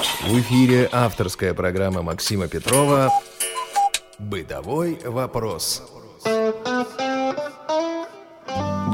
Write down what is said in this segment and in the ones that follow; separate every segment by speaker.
Speaker 1: В эфире авторская программа Максима Петрова «Бытовой вопрос».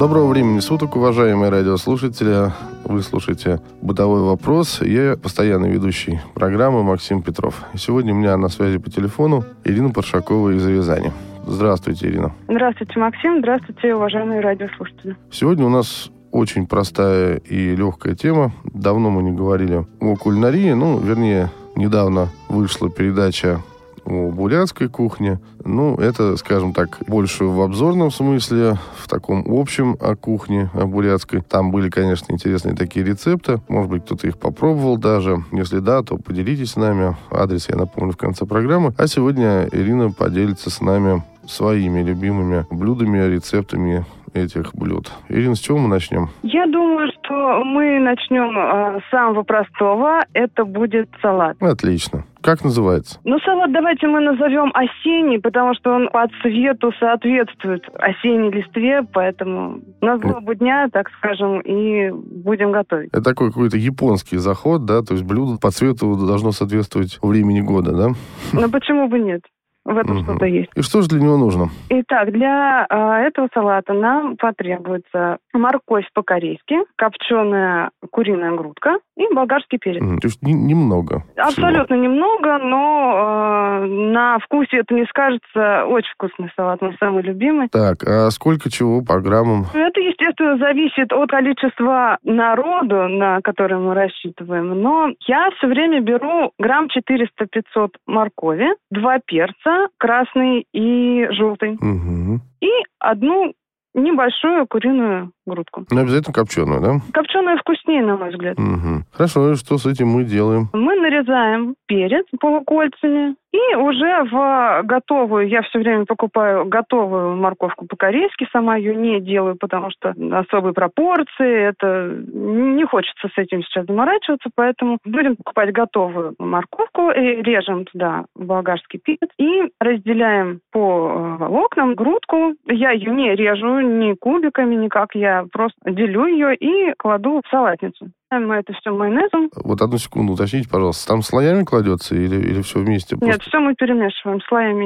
Speaker 2: Доброго времени суток, уважаемые радиослушатели. Вы слушаете «Бытовой вопрос». Я постоянный ведущий программы Максим Петров. И сегодня у меня на связи по телефону Ирина Паршакова из Рязани. Здравствуйте, Ирина.
Speaker 3: Здравствуйте, Максим. Здравствуйте, уважаемые радиослушатели.
Speaker 2: Сегодня у нас очень простая и легкая тема. Давно мы не говорили о кулинарии. Ну, вернее, недавно вышла передача о бурятской кухне. Ну, это, скажем так, больше в обзорном смысле, в таком общем о кухне, о бурятской. Там были, конечно, интересные такие рецепты. Может быть, кто-то их попробовал даже. Если да, то поделитесь с нами. Адрес я напомню в конце программы. А сегодня Ирина поделится с нами своими любимыми блюдами, рецептами этих блюд. Ирина, с чего мы начнем?
Speaker 3: Я думаю, что мы начнем э, с самого простого. Это будет салат.
Speaker 2: Отлично. Как называется?
Speaker 3: Ну, салат давайте мы назовем осенний, потому что он по цвету соответствует осенней листве, поэтому на злобу дня, так скажем, и будем готовить.
Speaker 2: Это такой какой-то японский заход, да? То есть блюдо по цвету должно соответствовать времени года, да?
Speaker 3: Ну, почему бы нет? В этом
Speaker 2: Мгм.
Speaker 3: что-то есть.
Speaker 2: И что же для него нужно?
Speaker 3: Итак, для а, этого салата нам потребуется морковь по-корейски, копченая куриная грудка и болгарский перец.
Speaker 2: То есть не- немного. всего.
Speaker 3: Абсолютно немного, но э, на вкусе это не скажется. Очень вкусный салат, мой самый любимый.
Speaker 2: Так, а сколько чего по граммам?
Speaker 3: Это, естественно, зависит от количества народу, на который мы рассчитываем. Но я все время беру грамм 400-500 моркови, два перца, красный и желтый,
Speaker 2: Мгм.
Speaker 3: и одну небольшую куриную грудку.
Speaker 2: Ну, обязательно копченую, да?
Speaker 3: Копченая вкуснее, на мой взгляд.
Speaker 2: Мгм. Хорошо, и что с этим мы делаем?
Speaker 3: Мы нарезаем перец полукольцами и уже в готовую, я все время покупаю готовую морковку по-корейски, сама ее не делаю, потому что особые пропорции, это не хочется с этим сейчас заморачиваться, поэтому будем покупать готовую морковку и режем туда болгарский перец и разделяем по э, волокнам грудку. Я ее не режу ни кубиками, никак, я просто делю ее и кладу в салатницу. Мы это все майонезом.
Speaker 2: Вот одну секунду уточните, пожалуйста. Там слоями кладется или, или все вместе?
Speaker 3: Нет,
Speaker 2: Просто-
Speaker 3: все мы перемешиваем, слоями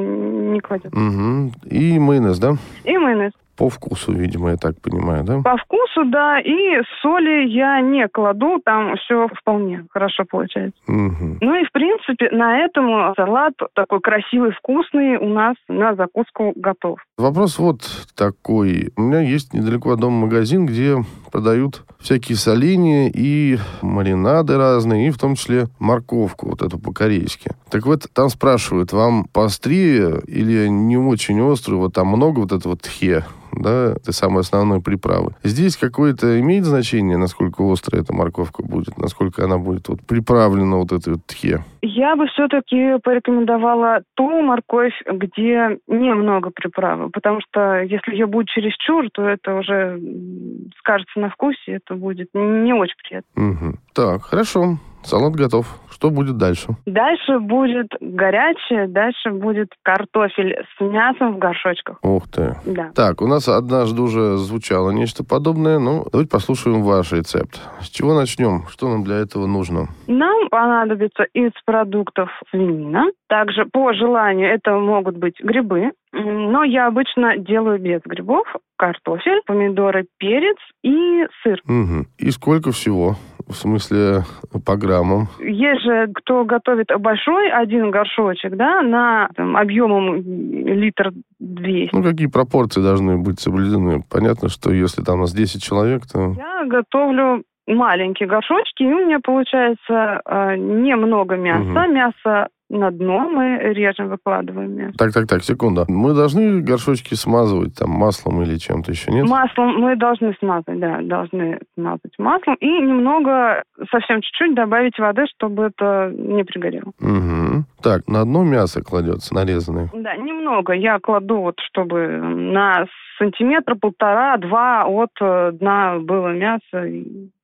Speaker 3: не кладем.
Speaker 2: Мгм. И майонез, да?
Speaker 3: И майонез.
Speaker 2: По вкусу, видимо, я так понимаю, да?
Speaker 3: По вкусу, да, и соли я не кладу, там все вполне хорошо получается.
Speaker 2: Мгм.
Speaker 3: Ну и, в принципе, на этом салат такой красивый, вкусный у нас на закуску готов.
Speaker 2: Вопрос вот такой. У меня есть недалеко от дома магазин, где продают всякие соленья и маринады разные, и в том числе морковку, вот эту по-корейски. Так вот, там спрашивают, вам поострее или не очень острую, вот там много вот этого тхе, да, это самой основной приправы. Здесь какое-то имеет значение, насколько острая эта морковка будет, насколько она будет вот приправлена вот этой вот тхе?
Speaker 3: Я бы все-таки порекомендовала ту морковь, где немного приправы, потому что если ее будет чересчур, то это уже скажется на вкусе, это будет не очень приятно.
Speaker 2: Мгм. Так, хорошо. Салат готов. Что будет дальше?
Speaker 3: Дальше будет горячее, дальше будет картофель с мясом в горшочках.
Speaker 2: Ух ты.
Speaker 3: Да.
Speaker 2: Так, у нас однажды уже звучало нечто подобное. Ну, давайте послушаем ваш рецепт. С чего начнем? Что нам для этого нужно?
Speaker 3: Нам понадобится из продуктов свинина. Также по желанию это могут быть грибы. Но я обычно делаю без грибов. Картофель, помидоры, перец и сыр.
Speaker 2: Мгм. И сколько всего? В смысле, по граммам?
Speaker 3: Есть же, кто готовит большой один горшочек, да, на там, объемом литр 200.
Speaker 2: Ну, какие пропорции должны быть соблюдены? Понятно, что если там у нас 10 человек, то...
Speaker 3: Я готовлю маленькие горшочки, и у меня получается э, немного мяса.
Speaker 2: Мгм.
Speaker 3: Мясо на дно мы режем, выкладываем мясо.
Speaker 2: Так, так, так, секунду. Мы должны горшочки смазывать там маслом или чем-то еще, нет?
Speaker 3: Маслом мы должны смазать, да, должны смазать маслом. И немного, совсем чуть-чуть добавить воды, чтобы это не пригорело.
Speaker 2: Мгм. Так, на одно мясо кладется нарезанное?
Speaker 3: Да, немного. Я кладу вот, чтобы на сантиметра полтора-два от э, дна было мясо.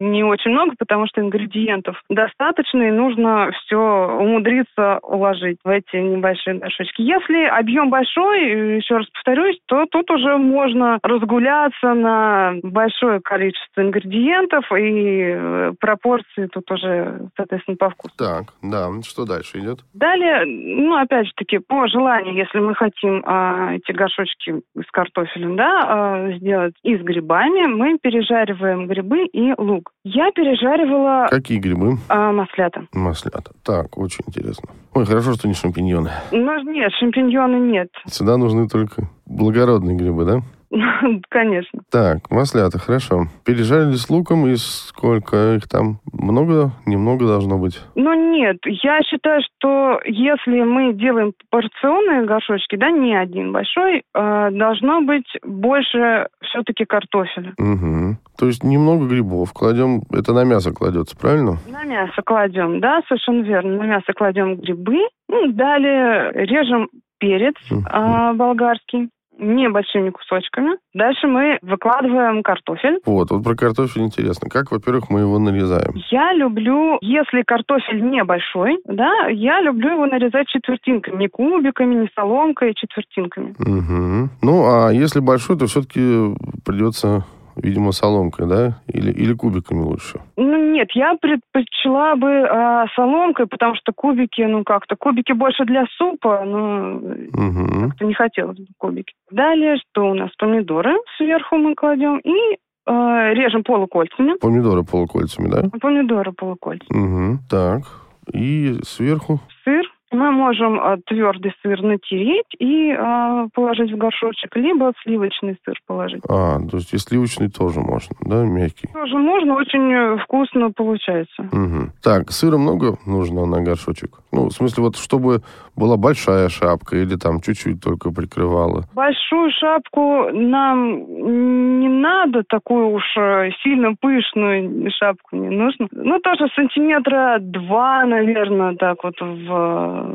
Speaker 3: Не очень много, потому что ингредиентов достаточно, и нужно все умудриться уложить в эти небольшие горшочки. Если объем большой, еще раз повторюсь, то тут уже можно разгуляться на большое количество ингредиентов, и э, пропорции тут уже, соответственно, по вкусу.
Speaker 2: Так, да. Что дальше идет?
Speaker 3: Далее, ну, опять же таки, по желанию, если мы хотим а, эти горшочки с картофелем, да, да, э, сделать и с грибами, мы пережариваем грибы и лук. Я пережаривала...
Speaker 2: Какие грибы?
Speaker 3: Э, маслята.
Speaker 2: Маслята. Так, очень интересно. Ой, хорошо, что не шампиньоны.
Speaker 3: Ну, нет, шампиньоны нет.
Speaker 2: Сюда нужны только благородные грибы, да?
Speaker 3: Конечно.
Speaker 2: Так, маслята, хорошо. Пережарили с луком, и сколько их там? Много? Немного должно быть?
Speaker 3: Ну, нет. Я считаю, что если мы делаем порционные горшочки, да, не один большой, э, должно быть больше все-таки картофеля.
Speaker 2: Угу. То есть немного грибов кладем, это на мясо кладется, правильно?
Speaker 3: На мясо кладем, да, совершенно верно. На мясо кладем грибы, ну, далее режем перец э, болгарский небольшими кусочками. Дальше мы выкладываем картофель.
Speaker 2: Вот, вот про картофель интересно. Как, во-первых, мы его нарезаем?
Speaker 3: Я люблю, если картофель небольшой, да, я люблю его нарезать четвертинками. Не кубиками, не соломкой, а четвертинками.
Speaker 2: Угу. Ну, а если большой, то все-таки придется видимо, соломкой, да? Или, или кубиками лучше?
Speaker 3: Ну, нет, я предпочла бы э, соломкой, потому что кубики, ну, как-то, кубики больше для супа, но угу. как-то не хотелось бы кубики. Далее, что у нас? Помидоры сверху мы кладем и э, режем полукольцами.
Speaker 2: Помидоры полукольцами, да?
Speaker 3: Помидоры полукольцами.
Speaker 2: Угу. Так, и сверху?
Speaker 3: Сыр мы можем э, твердый сыр натереть и э, положить в горшочек, либо сливочный сыр положить.
Speaker 2: А, то есть и сливочный тоже можно, да, мягкий?
Speaker 3: Тоже можно, очень э, вкусно получается.
Speaker 2: Угу. Так, сыра много нужно на горшочек? Ну, в смысле, вот чтобы была большая шапка или там чуть-чуть только прикрывала?
Speaker 3: Большую шапку нам не надо, такую уж э, сильно пышную шапку не нужно. Ну, тоже сантиметра два, наверное, так вот в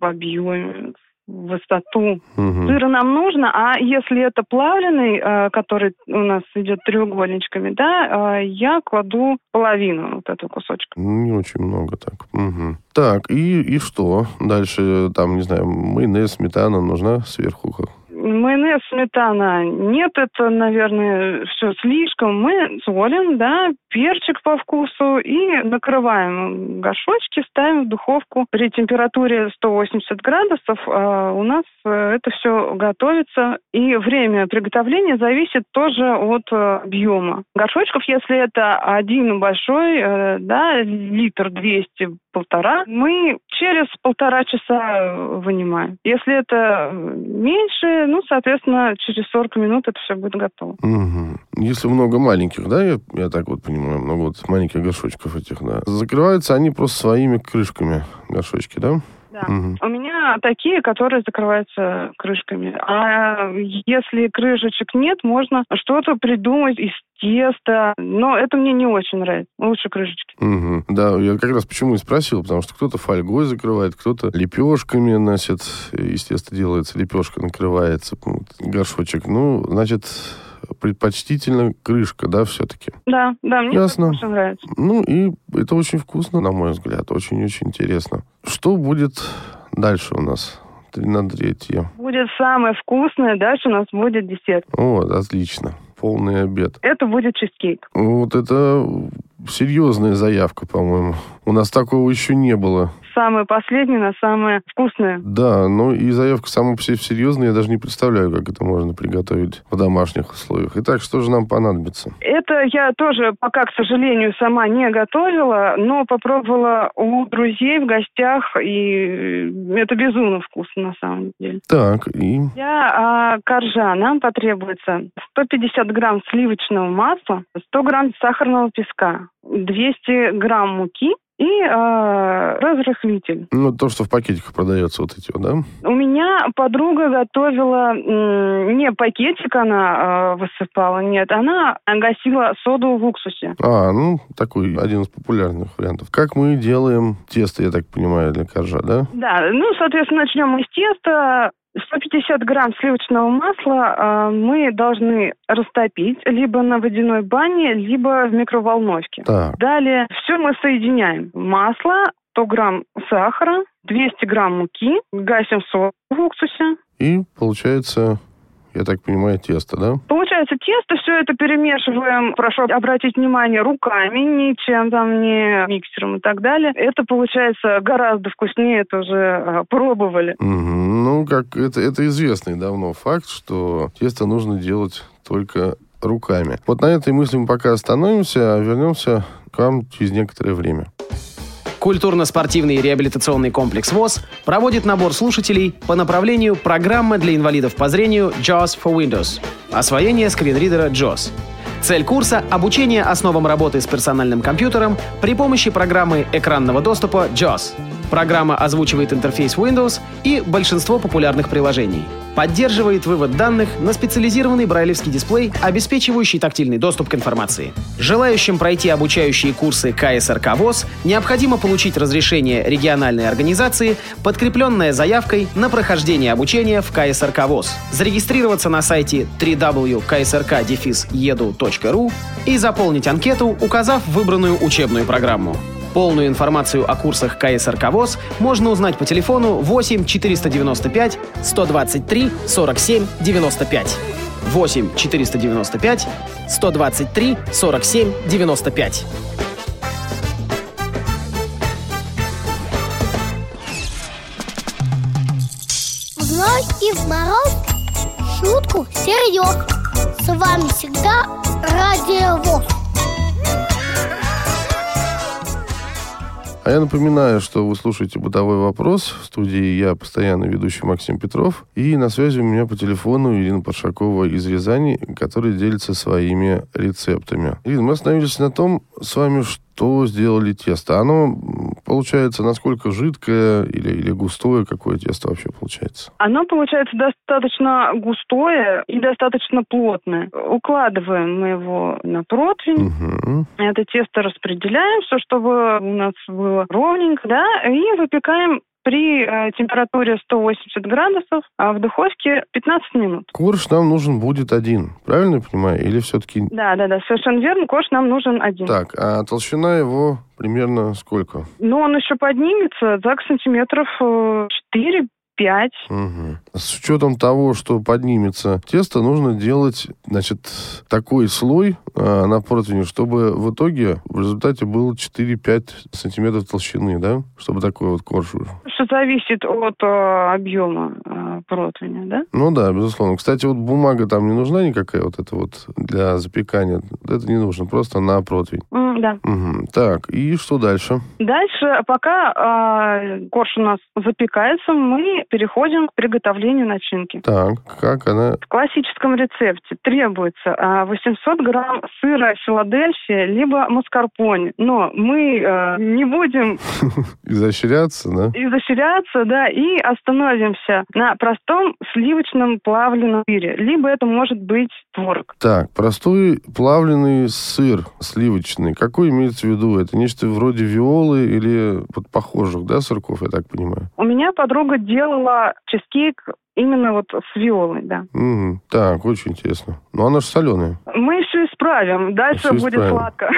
Speaker 3: в объеме, в высоту. Угу. Сыра нам нужно, а если это плавленый, э, который у нас идет треугольничками, да, э, я кладу половину вот этого кусочка.
Speaker 2: Ну, не очень много так. Угу. Так, и, и что? Дальше, там, не знаю, майонез, сметана нужна сверху?
Speaker 3: Майонез, сметана. Нет, это, наверное, все слишком. Мы солим, да, перчик по вкусу и накрываем горшочки, ставим в духовку при температуре 180 градусов. А у нас э, это все готовится. И время приготовления зависит тоже от э, объема горшочков. Если это один большой, да, литр 200, полтора, мы через полтора часа вынимаем. Если это меньше, ну, соответственно, через 40 минут это все будет готово.
Speaker 2: Угу. Если много маленьких, да, я, я так вот понимаю, много вот маленьких горшочков этих, да, закрываются они просто своими крышками, горшочки, да?
Speaker 3: Да. Угу. У меня такие, которые закрываются крышками. А если крышечек нет, можно что-то придумать из теста. Но это мне не очень нравится. Лучше крышечки.
Speaker 2: Угу. Да, я как раз почему и спросил, потому что кто-то фольгой закрывает, кто-то лепешками, значит, естественно, делается, лепешка накрывается, горшочек. Ну, значит, предпочтительно крышка, да, все-таки?
Speaker 3: Да, да, мне Ясно. очень нравится.
Speaker 2: Ну, и это очень вкусно, на мой взгляд, очень-очень интересно. Что будет дальше у нас? на третье.
Speaker 3: Будет самое вкусное, дальше у нас будет десерт.
Speaker 2: Вот, отлично полный обед.
Speaker 3: Это будет чизкейк.
Speaker 2: Вот это серьезная заявка, по-моему. У нас такого еще не было
Speaker 3: самое последнее на самое вкусное.
Speaker 2: Да, ну и заявка сама по себе серьезная. Я даже не представляю, как это можно приготовить в домашних условиях. Итак, что же нам понадобится?
Speaker 3: Это я тоже пока, к сожалению, сама не готовила, но попробовала у друзей в гостях, и это безумно вкусно на самом деле.
Speaker 2: Так, и?
Speaker 3: Я а, коржа. Нам потребуется 150 грамм сливочного масла, 100 грамм сахарного песка, 200 грамм муки, и э, разрыхлитель.
Speaker 2: Ну, то, что в пакетиках продается, вот эти да?
Speaker 3: У меня подруга готовила не пакетик она э, высыпала, нет, она гасила соду в уксусе.
Speaker 2: А, ну, такой один из популярных вариантов. Как мы делаем тесто, я так понимаю, для коржа, да?
Speaker 3: Да, ну, соответственно, начнем мы с теста. 150 грамм сливочного масла э, мы должны растопить либо на водяной бане, либо в микроволновке.
Speaker 2: Так,
Speaker 3: Далее все мы соединяем. Масло, 100 грамм сахара, 200 грамм муки, гасим соль в уксусе.
Speaker 2: и получается, я так понимаю, тесто, да?
Speaker 3: Получается тесто, все это перемешиваем, прошу обратить внимание, руками, ничем там, не миксером и так далее. Это получается гораздо вкуснее, это уже э, пробовали.
Speaker 2: Мгм. Ну, как это, это известный давно факт, что тесто нужно делать только руками. Вот на этой мысли мы пока остановимся, а вернемся к вам через некоторое время.
Speaker 4: Культурно-спортивный реабилитационный комплекс ВОЗ проводит набор слушателей по направлению программы для инвалидов по зрению JAWS for Windows. Освоение скринридера JAWS. Цель курса – обучение основам работы с персональным компьютером при помощи программы экранного доступа JAWS. Программа озвучивает интерфейс Windows и большинство популярных приложений. Поддерживает вывод данных на специализированный брайлевский дисплей, обеспечивающий тактильный доступ к информации. Желающим пройти обучающие курсы КСРК ВОЗ необходимо получить разрешение региональной организации, подкрепленное заявкой на прохождение обучения в КСРК ВОЗ. Зарегистрироваться на сайте www.ksrk-edu.ru и заполнить анкету, указав выбранную учебную программу. Полную информацию о курсах КСРК ВОЗ можно узнать по телефону 8 495 123 47 95. 8 495 123 47 95.
Speaker 5: В ночь и в мороз шутку серьез. С вами всегда Радио ВОЗ.
Speaker 2: А я напоминаю, что вы слушаете «Бытовой вопрос». В студии я, постоянно ведущий Максим Петров. И на связи у меня по телефону Ирина Паршакова из Рязани, которая делится своими рецептами. Ирина, мы остановились на том с вами, что сделали тесто. Оно, получается, насколько жидкое или, или густое, какое тесто вообще получается?
Speaker 3: Оно получается достаточно густое и достаточно плотное. Укладываем мы его на противень,
Speaker 2: Мгм.
Speaker 3: это тесто распределяем, все, чтобы у нас было ровненько, да, и выпекаем при э, температуре 180 градусов а в духовке 15 минут.
Speaker 2: Корж нам нужен будет один, правильно я понимаю? Или все-таки...
Speaker 3: Да, да, да, совершенно верно. Кош нам нужен один.
Speaker 2: Так, а толщина его примерно сколько?
Speaker 3: Но он еще поднимется так сантиметров э, 4 5.
Speaker 2: Мгм. С учетом того, что поднимется тесто, нужно делать, значит, такой слой а, на противне, чтобы в итоге в результате было 4-5 сантиметров толщины, да? Чтобы такой вот корж. был.
Speaker 3: Что зависит от э, объема э, противня, да?
Speaker 2: Ну да, безусловно. Кстати, вот бумага там не нужна никакая вот эта вот для запекания. Это не нужно, просто на противень.
Speaker 3: М, да.
Speaker 2: Мгм. Так, и что дальше?
Speaker 3: Дальше, пока э, корж у нас запекается, мы переходим к приготовлению начинки.
Speaker 2: Так, как она...
Speaker 3: В классическом рецепте требуется а, 800 грамм сыра Филадельфия, либо маскарпоне. Но мы э, не будем
Speaker 2: Изощряться, да?
Speaker 3: изощряться, да, и остановимся на простом сливочном плавленном сыре. Либо это может быть творог.
Speaker 2: Так, простой плавленый сыр сливочный. Какой имеется в виду? Это нечто вроде виолы или вот похожих, да, сырков, я так понимаю?
Speaker 3: У меня подруга делала чизкейк именно вот с виолой, да.
Speaker 2: Мгм. Так, очень интересно. Но она же соленая.
Speaker 3: Мы еще исправим. Дальше
Speaker 2: Всё
Speaker 3: будет
Speaker 2: исправим.
Speaker 3: сладко.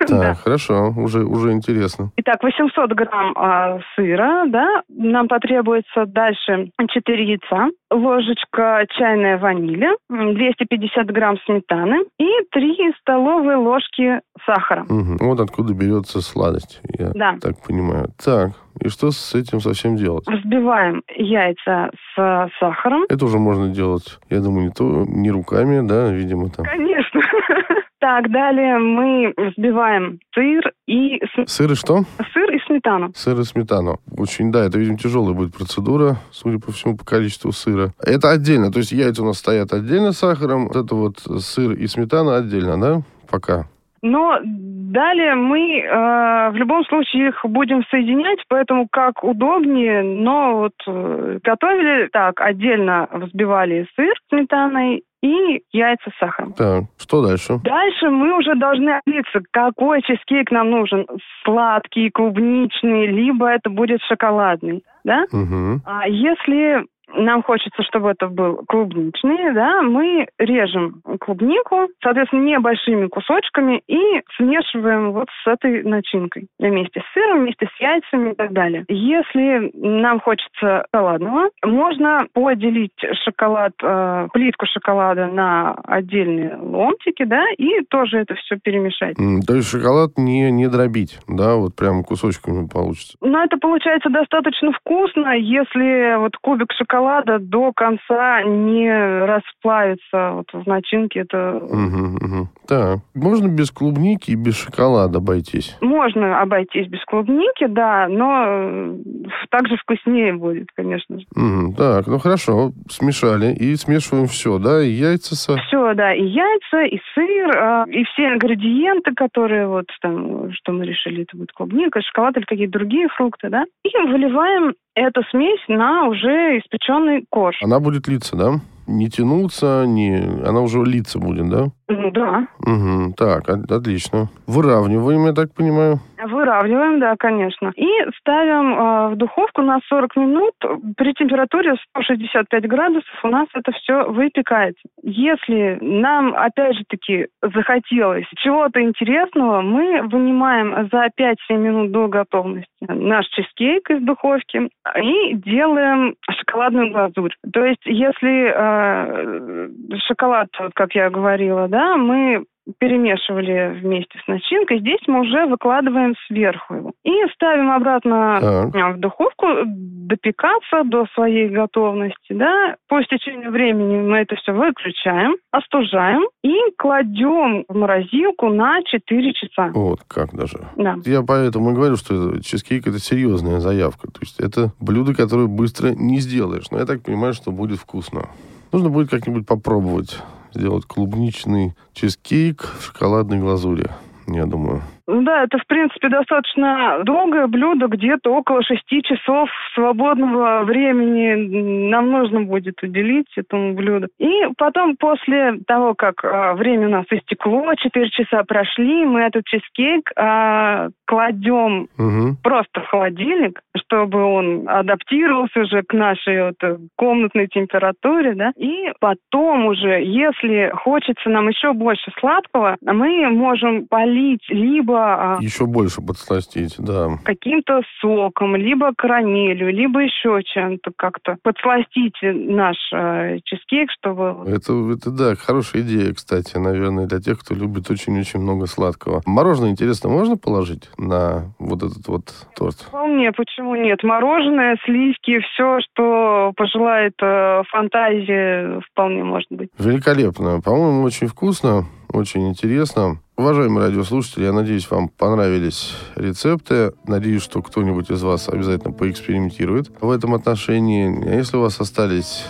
Speaker 2: Так,
Speaker 3: Да.
Speaker 2: хорошо, уже, уже интересно.
Speaker 3: Итак, 800 грамм а, сыра, да, нам потребуется дальше 4 яйца, ложечка чайная ванили, м, 250 грамм сметаны и 3 столовые ложки сахара.
Speaker 2: Мгм. Вот откуда берется сладость, я
Speaker 3: Да.
Speaker 2: так понимаю. Так, и что с этим совсем делать?
Speaker 3: Взбиваем яйца с сахаром.
Speaker 2: Это уже можно делать, я думаю, не, то, не руками, да, видимо, там.
Speaker 3: Конечно. Так, далее мы взбиваем сыр и
Speaker 2: Сыр и что?
Speaker 3: сыр и сметану.
Speaker 2: Сыр и сметану. Очень, да, это, видимо, тяжелая будет процедура, судя по всему, по количеству сыра. Это отдельно, то есть яйца у нас стоят отдельно с сахаром, вот это вот сыр и сметана отдельно, да, пока?
Speaker 3: Но далее мы э, в любом случае их будем соединять, поэтому как удобнее. Но вот э, готовили так, отдельно взбивали сыр сметаной и яйца с сахаром.
Speaker 2: Так, что дальше?
Speaker 3: Дальше мы уже должны определиться, какой чизкейк нам нужен. Сладкий, клубничный, либо это будет шоколадный. Да?
Speaker 2: Угу.
Speaker 3: А если нам хочется, чтобы это был клубничный, да, мы режем клубнику, соответственно, небольшими кусочками и смешиваем вот с этой начинкой вместе с сыром, вместе с яйцами и так далее. Если нам хочется шоколадного, можно поделить шоколад, э, плитку шоколада на отдельные ломтики, да, и тоже это все перемешать.
Speaker 2: М, То есть шоколад не, не дробить, да, вот прям кусочками получится.
Speaker 3: Но это получается достаточно вкусно, если вот кубик шоколада до конца не расплавится вот в начинке. Это
Speaker 2: Мгм, мгм. Так, можно без клубники и без шоколада обойтись?
Speaker 3: можно обойтись без клубники, да, но э, также вкуснее будет, конечно же.
Speaker 2: Мгм, Так, ну хорошо, смешали и смешиваем все, да, и яйца со...
Speaker 3: Все, да, и яйца, и сыр, а, и все ингредиенты, которые вот там, что мы решили, это будет клубника, шоколад или какие-то другие фрукты, да, и выливаем эту смесь на уже испеченный корж.
Speaker 2: Она будет литься, да? Не тянуться, не... Она уже литься будет, да?
Speaker 3: Ну, Да,
Speaker 2: Угу, так, от- отлично. Выравниваем, я так понимаю.
Speaker 3: Выравниваем, да, конечно. И ставим э, в духовку на 40 минут при температуре 165 градусов у нас это все выпекается. Если нам, опять же таки, захотелось чего-то интересного, мы вынимаем за 5-7 минут до готовности наш чизкейк из духовки и делаем шоколадную глазурь. То есть, если э, шоколад, вот как я говорила, да, мы перемешивали вместе с начинкой. Здесь мы уже выкладываем сверху его. И ставим обратно
Speaker 2: Так.
Speaker 3: а, в духовку допекаться до своей готовности. Да? По истечению времени мы это все выключаем, остужаем и кладем в морозилку на 4 часа.
Speaker 2: Вот как даже.
Speaker 3: Да.
Speaker 2: Я поэтому и говорю, что чизкейк это серьезная заявка. То есть это блюдо, которое быстро не сделаешь. Но я так понимаю, что будет вкусно. Нужно будет как-нибудь попробовать сделать клубничный чизкейк в шоколадной глазури, я думаю.
Speaker 3: Ну Да, это, в принципе, достаточно долгое блюдо, где-то около шести часов свободного времени нам нужно будет уделить этому блюду. И потом, после того, как а, время у нас истекло, 4 часа прошли, мы этот чизкейк а, кладем
Speaker 2: Угу.
Speaker 3: просто в холодильник, чтобы он адаптировался уже к нашей вот, э, комнатной температуре, да. И потом уже, если хочется нам еще больше сладкого, мы можем полить либо а,
Speaker 2: Еще больше подсластить, да.
Speaker 3: каким-то соком, либо карамелью, либо еще чем-то как-то подсластить наш э, чизкейк, чтобы
Speaker 2: Это, это да, хорошая идея, кстати, наверное, для тех, кто любит очень-очень много сладкого. Мороженое, интересно, можно положить на вот этот вот торт?
Speaker 3: Вполне, почему нет? Мороженое, сливки, все, что пожелает э, фантазия, вполне может быть.
Speaker 2: Великолепно. По-моему, очень вкусно, очень интересно. Уважаемые радиослушатели, я надеюсь, вам понравились рецепты. Надеюсь, что кто-нибудь из вас обязательно поэкспериментирует в этом отношении. А если у вас остались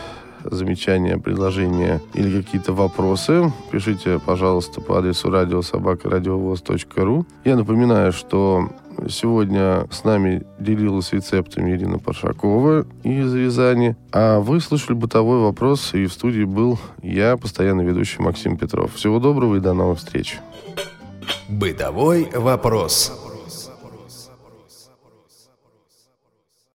Speaker 2: замечания, предложения или какие-то вопросы, пишите, пожалуйста, по адресу радиособакарадиовоз.ру. Я напоминаю, что Сегодня с нами делилась рецептами Ирина Паршакова из Рязани. А вы слышали бытовой вопрос, и в студии был я, постоянный ведущий Максим Петров. Всего доброго и до новых встреч.
Speaker 1: Бытовой вопрос.